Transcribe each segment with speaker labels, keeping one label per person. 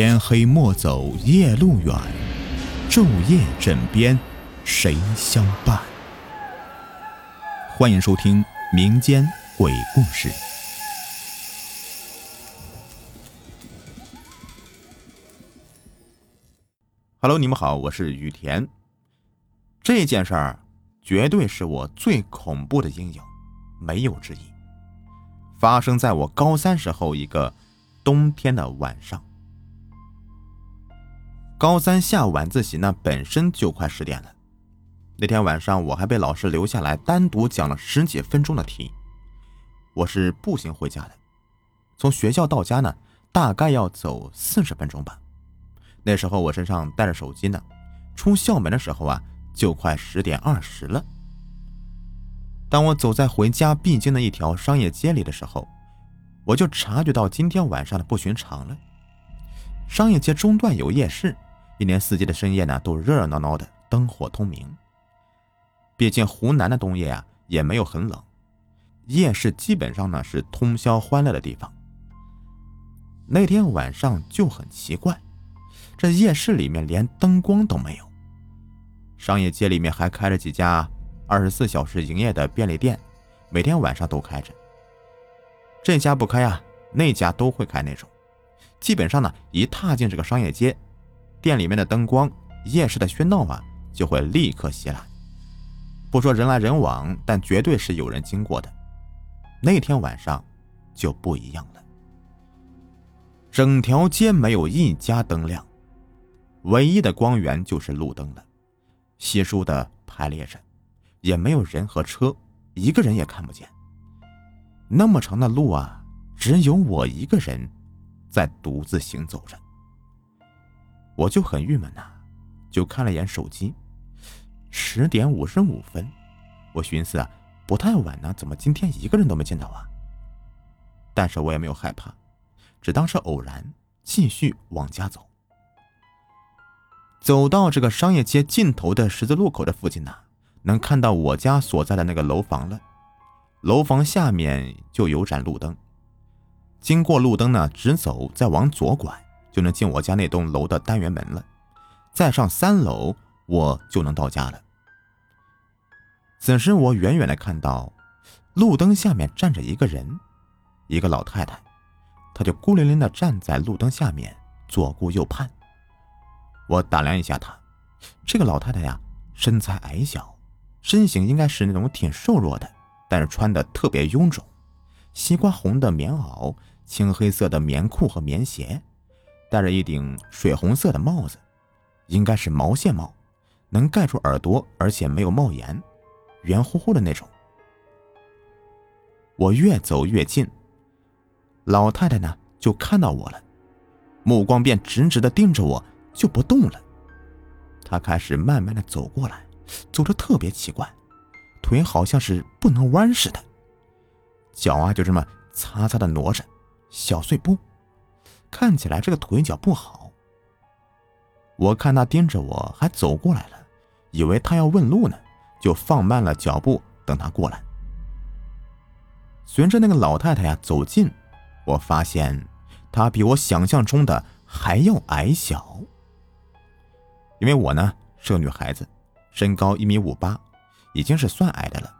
Speaker 1: 天黑莫走夜路远，昼夜枕边谁相伴？欢迎收听民间鬼故事。Hello，你们好，我是雨田。这件事儿绝对是我最恐怖的阴影，没有之一。发生在我高三时候一个冬天的晚上。高三下晚自习呢，本身就快十点了。那天晚上，我还被老师留下来单独讲了十几分钟的题。我是步行回家的，从学校到家呢，大概要走四十分钟吧。那时候我身上带着手机呢，出校门的时候啊，就快十点二十了。当我走在回家必经的一条商业街里的时候，我就察觉到今天晚上的不寻常了。商业街中段有夜市。一年四季的深夜呢，都热热闹闹的，灯火通明。毕竟湖南的冬夜啊，也没有很冷，夜市基本上呢是通宵欢乐的地方。那天晚上就很奇怪，这夜市里面连灯光都没有。商业街里面还开着几家二十四小时营业的便利店，每天晚上都开着。这家不开啊，那家都会开那种。基本上呢，一踏进这个商业街。店里面的灯光，夜市的喧闹啊，就会立刻袭来。不说人来人往，但绝对是有人经过的。那天晚上就不一样了，整条街没有一家灯亮，唯一的光源就是路灯了，稀疏的排列着，也没有人和车，一个人也看不见。那么长的路啊，只有我一个人在独自行走着。我就很郁闷呐，就看了眼手机，十点五十五分。我寻思啊，不太晚呢，怎么今天一个人都没见到啊？但是我也没有害怕，只当是偶然，继续往家走。走到这个商业街尽头的十字路口的附近呢，能看到我家所在的那个楼房了。楼房下面就有盏路灯，经过路灯呢，直走，再往左拐。就能进我家那栋楼的单元门了，再上三楼，我就能到家了。此时，我远远的看到路灯下面站着一个人，一个老太太，她就孤零零的站在路灯下面，左顾右盼。我打量一下她，这个老太太呀，身材矮小，身形应该是那种挺瘦弱的，但是穿的特别臃肿，西瓜红的棉袄，青黑色的棉裤和棉鞋。戴着一顶水红色的帽子，应该是毛线帽，能盖住耳朵，而且没有帽檐，圆乎乎的那种。我越走越近，老太太呢就看到我了，目光便直直的盯着我，就不动了。她开始慢慢的走过来，走着特别奇怪，腿好像是不能弯似的，脚啊就这么擦擦的挪着，小碎步。看起来这个腿脚不好。我看他盯着我，还走过来了，以为他要问路呢，就放慢了脚步等他过来。随着那个老太太呀走近，我发现她比我想象中的还要矮小。因为我呢是个女孩子，身高一米五八，已经是算矮的了。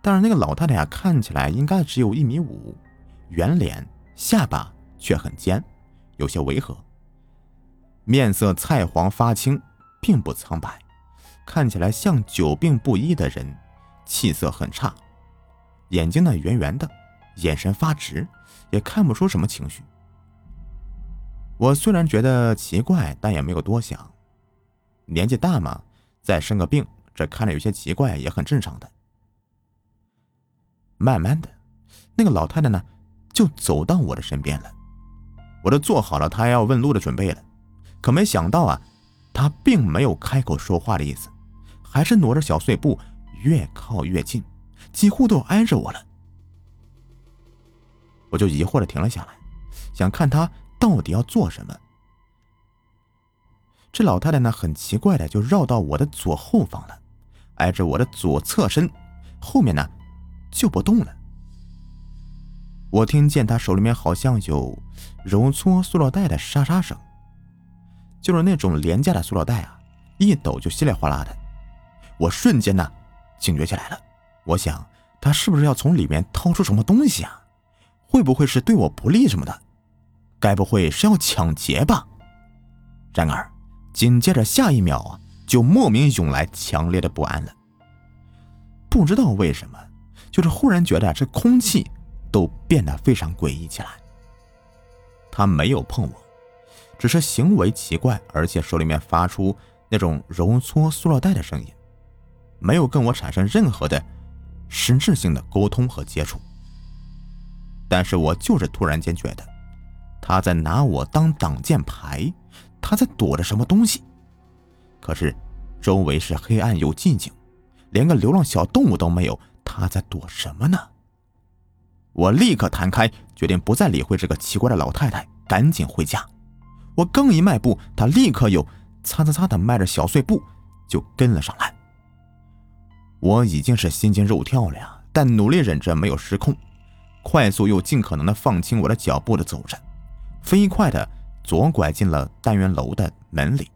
Speaker 1: 但是那个老太太呀看起来应该只有一米五，圆脸，下巴。却很尖，有些违和。面色菜黄发青，并不苍白，看起来像久病不医的人，气色很差。眼睛呢圆圆的，眼神发直，也看不出什么情绪。我虽然觉得奇怪，但也没有多想。年纪大嘛，再生个病，这看着有些奇怪，也很正常的。慢慢的，那个老太太呢，就走到我的身边了。我都做好了他要问路的准备了，可没想到啊，他并没有开口说话的意思，还是挪着小碎步越靠越近，几乎都挨着我了。我就疑惑的停了下来，想看他到底要做什么。这老太太呢，很奇怪的就绕到我的左后方了，挨着我的左侧身，后面呢就不动了。我听见他手里面好像有揉搓塑料袋的沙沙声，就是那种廉价的塑料袋啊，一抖就稀里哗啦的。我瞬间呢，警觉起来了。我想，他是不是要从里面掏出什么东西啊？会不会是对我不利什么的？该不会是要抢劫吧？然而，紧接着下一秒啊，就莫名涌来强烈的不安了。不知道为什么，就是忽然觉得这空气都变得非常诡异起来。他没有碰我，只是行为奇怪，而且手里面发出那种揉搓塑料袋的声音，没有跟我产生任何的实质性的沟通和接触。但是我就是突然间觉得，他在拿我当挡箭牌，他在躲着什么东西。可是周围是黑暗又寂静。连个流浪小动物都没有，他在躲什么呢？我立刻弹开，决定不再理会这个奇怪的老太太，赶紧回家。我刚一迈步，她立刻又擦擦擦的迈着小碎步就跟了上来。我已经是心惊肉跳了呀，但努力忍着没有失控，快速又尽可能的放轻我的脚步的走着，飞快的左拐进了单元楼的门里。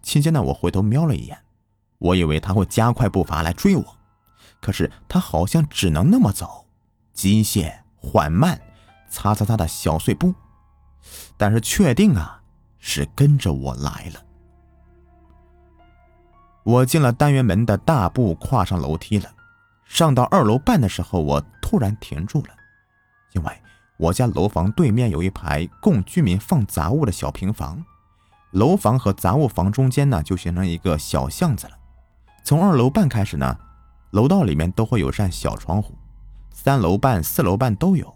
Speaker 1: 期间呢，我回头瞄了一眼。我以为他会加快步伐来追我，可是他好像只能那么走，机械缓慢，擦擦擦的小碎步。但是确定啊，是跟着我来了。我进了单元门的大步跨上楼梯了，上到二楼半的时候，我突然停住了，因为我家楼房对面有一排供居民放杂物的小平房，楼房和杂物房中间呢，就形成一个小巷子了。从二楼半开始呢，楼道里面都会有扇小窗户，三楼半、四楼半都有。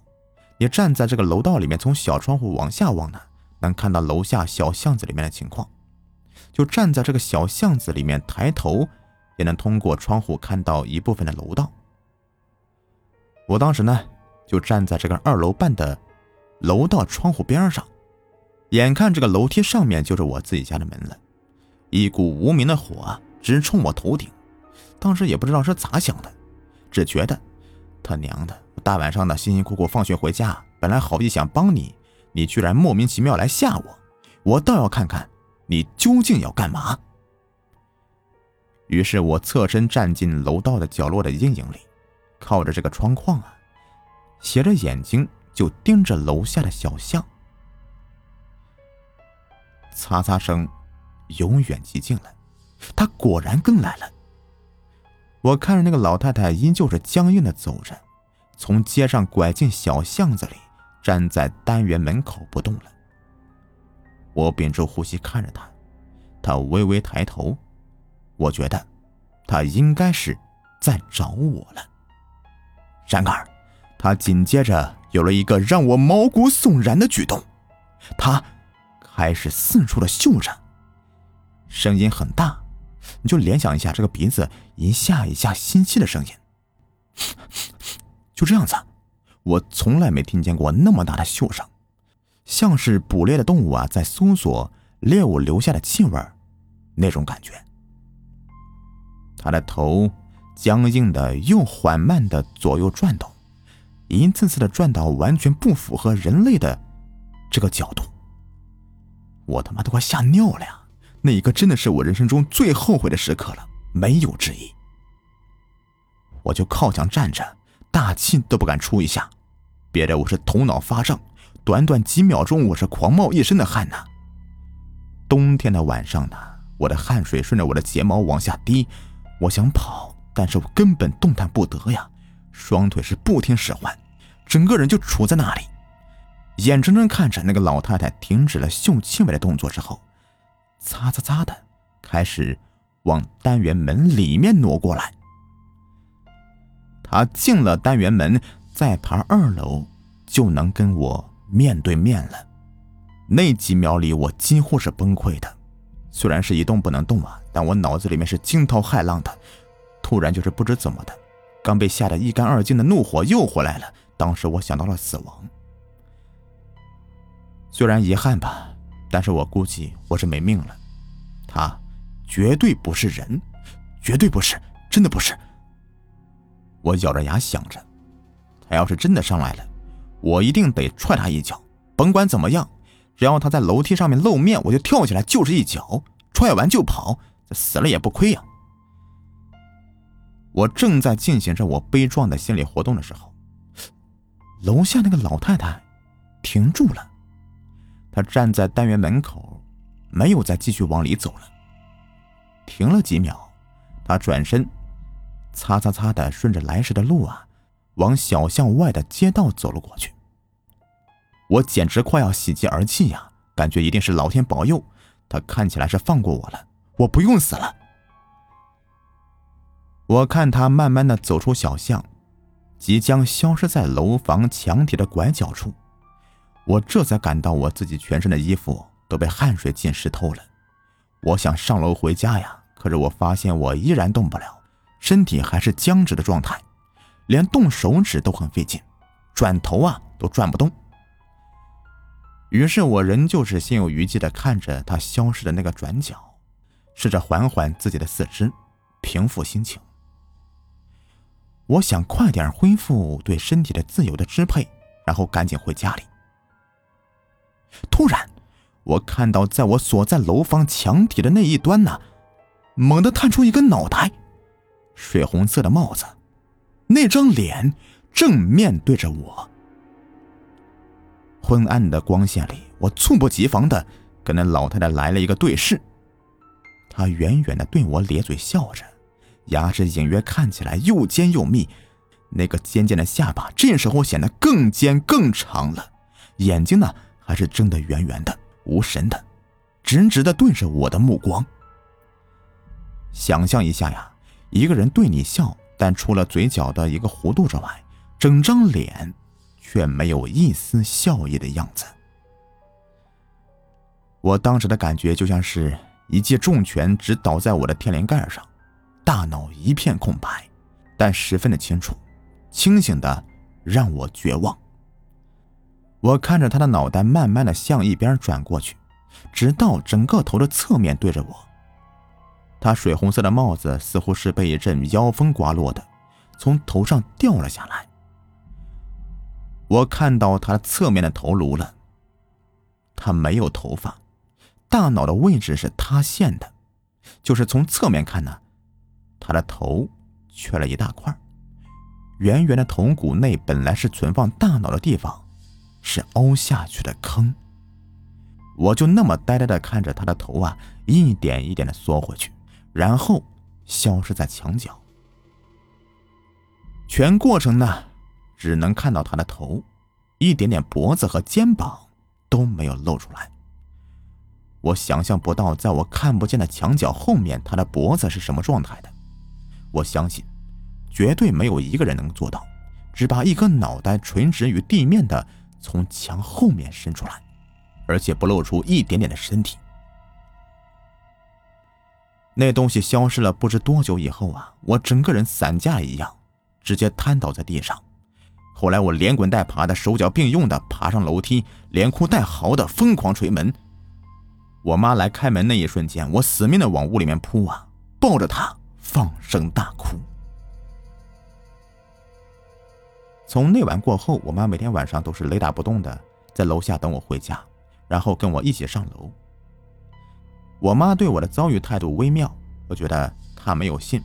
Speaker 1: 你站在这个楼道里面，从小窗户往下望呢，能看到楼下小巷子里面的情况。就站在这个小巷子里面，抬头也能通过窗户看到一部分的楼道。我当时呢，就站在这个二楼半的楼道窗户边上，眼看这个楼梯上面就是我自己家的门了，一股无名的火。直冲我头顶，当时也不知道是咋想的，只觉得他娘的，大晚上的辛辛苦苦放学回家，本来好意想帮你，你居然莫名其妙来吓我，我倒要看看你究竟要干嘛。于是我侧身站进楼道的角落的阴影里，靠着这个窗框啊，斜着眼睛就盯着楼下的小巷，擦擦声永远及近了。他果然跟来了。我看着那个老太太依旧是僵硬的走着，从街上拐进小巷子里，站在单元门口不动了。我屏住呼吸看着她，她微微抬头，我觉得她应该是在找我了。然而，她紧接着有了一个让我毛骨悚然的举动，她开始四处的嗅着，声音很大。你就联想一下这个鼻子一下一下吸气的声音，就这样子，我从来没听见过那么大的嗅声，像是捕猎的动物啊在搜索猎物留下的气味那种感觉。他的头僵硬的又缓慢的左右转动，一次次的转到完全不符合人类的这个角度，我他妈都快吓尿了呀！那一刻真的是我人生中最后悔的时刻了，没有之一。我就靠墙站着，大气都不敢出一下，憋得我是头脑发胀。短短几秒钟，我是狂冒一身的汗呐。冬天的晚上呢，我的汗水顺着我的睫毛往下滴。我想跑，但是我根本动弹不得呀，双腿是不听使唤，整个人就杵在那里，眼睁睁看着那个老太太停止了嗅气味的动作之后。擦擦擦的，开始往单元门里面挪过来。他进了单元门，再爬二楼就能跟我面对面了。那几秒里，我几乎是崩溃的。虽然是一动不能动啊，但我脑子里面是惊涛骇浪的。突然就是不知怎么的，刚被吓得一干二净的怒火又回来了。当时我想到了死亡，虽然遗憾吧。但是我估计我是没命了，他绝对不是人，绝对不是，真的不是。我咬着牙想着，他要是真的上来了，我一定得踹他一脚，甭管怎么样，只要他在楼梯上面露面，我就跳起来就是一脚，踹完就跑，死了也不亏呀。我正在进行着我悲壮的心理活动的时候，楼下那个老太太停住了，他站在单元门口，没有再继续往里走了。停了几秒，他转身，擦擦擦的顺着来时的路啊，往小巷外的街道走了过去。我简直快要喜极而泣呀！感觉一定是老天保佑，他看起来是放过我了，我不用死了。我看他慢慢的走出小巷，即将消失在楼房墙体的拐角处，我这才感到我自己全身的衣服都被汗水浸湿透了。我想上楼回家呀，可是我发现我依然动不了，身体还是僵直的状态，连动手指都很费劲，转头啊都转不动。于是我仍旧是心有余悸的看着他消失的那个转角，试着缓缓自己的四肢，平复心情。我想快点恢复对身体的自由的支配，然后赶紧回家里。突然，我看到在我所在楼房墙体的那一端呢，猛地探出一个脑袋，水红色的帽子，那张脸正面对着我。昏暗的光线里，我猝不及防的跟那老太太来了一个对视。她远远的对我咧嘴笑着，牙齿隐约看起来又尖又密，那个尖尖的下巴这时候显得更尖更长了，眼睛呢还是睁得圆圆的、无神的，直直的对着我的目光。想象一下呀，一个人对你笑，但除了嘴角的一个弧度之外，整张脸。却没有一丝笑意的样子。我当时的感觉就像是一记重拳直倒在我的天灵盖上，大脑一片空白，但十分的清楚，清醒的让我绝望。我看着他的脑袋慢慢的向一边转过去，直到整个头的侧面对着我。他水红色的帽子似乎是被一阵妖风刮落的，从头上掉了下来。我看到他侧面的头颅了。他没有头发，大脑的位置是塌陷的，就是从侧面看呢，他的头缺了一大块。圆圆的头骨内本来是存放大脑的地方，是凹下去的坑。我就那么呆呆的看着他的头啊，一点一点的缩回去，然后消失在墙角。全过程呢？只能看到他的头，一点点脖子和肩膀都没有露出来。我想象不到，在我看不见的墙角后面，他的脖子是什么状态的。我相信，绝对没有一个人能做到，只把一颗脑袋垂直于地面的从墙后面伸出来，而且不露出一点点的身体。那东西消失了不知多久以后啊，我整个人散架一样，直接瘫倒在地上。后来我连滚带爬的，手脚并用的爬上楼梯，连哭带嚎的疯狂捶门。我妈来开门那一瞬间，我死命的往屋里面扑啊，抱着她放声大哭。从那晚过后，我妈每天晚上都是雷打不动的在楼下等我回家，然后跟我一起上楼。我妈对我的遭遇态度微妙，我觉得她没有信，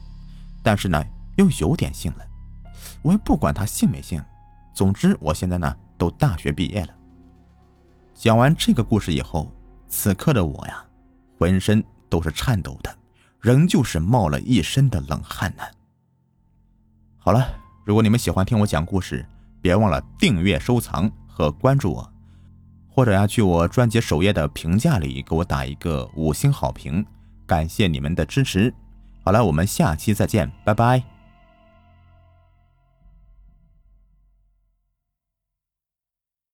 Speaker 1: 但是呢又有点信了。我也不管她信没信。总之，我现在呢都大学毕业了。讲完这个故事以后，此刻的我呀，浑身都是颤抖的，仍旧是冒了一身的冷汗呢。好了，如果你们喜欢听我讲故事，别忘了订阅、收藏和关注我，或者呀去我专辑首页的评价里给我打一个五星好评，感谢你们的支持。好了，我们下期再见，拜拜。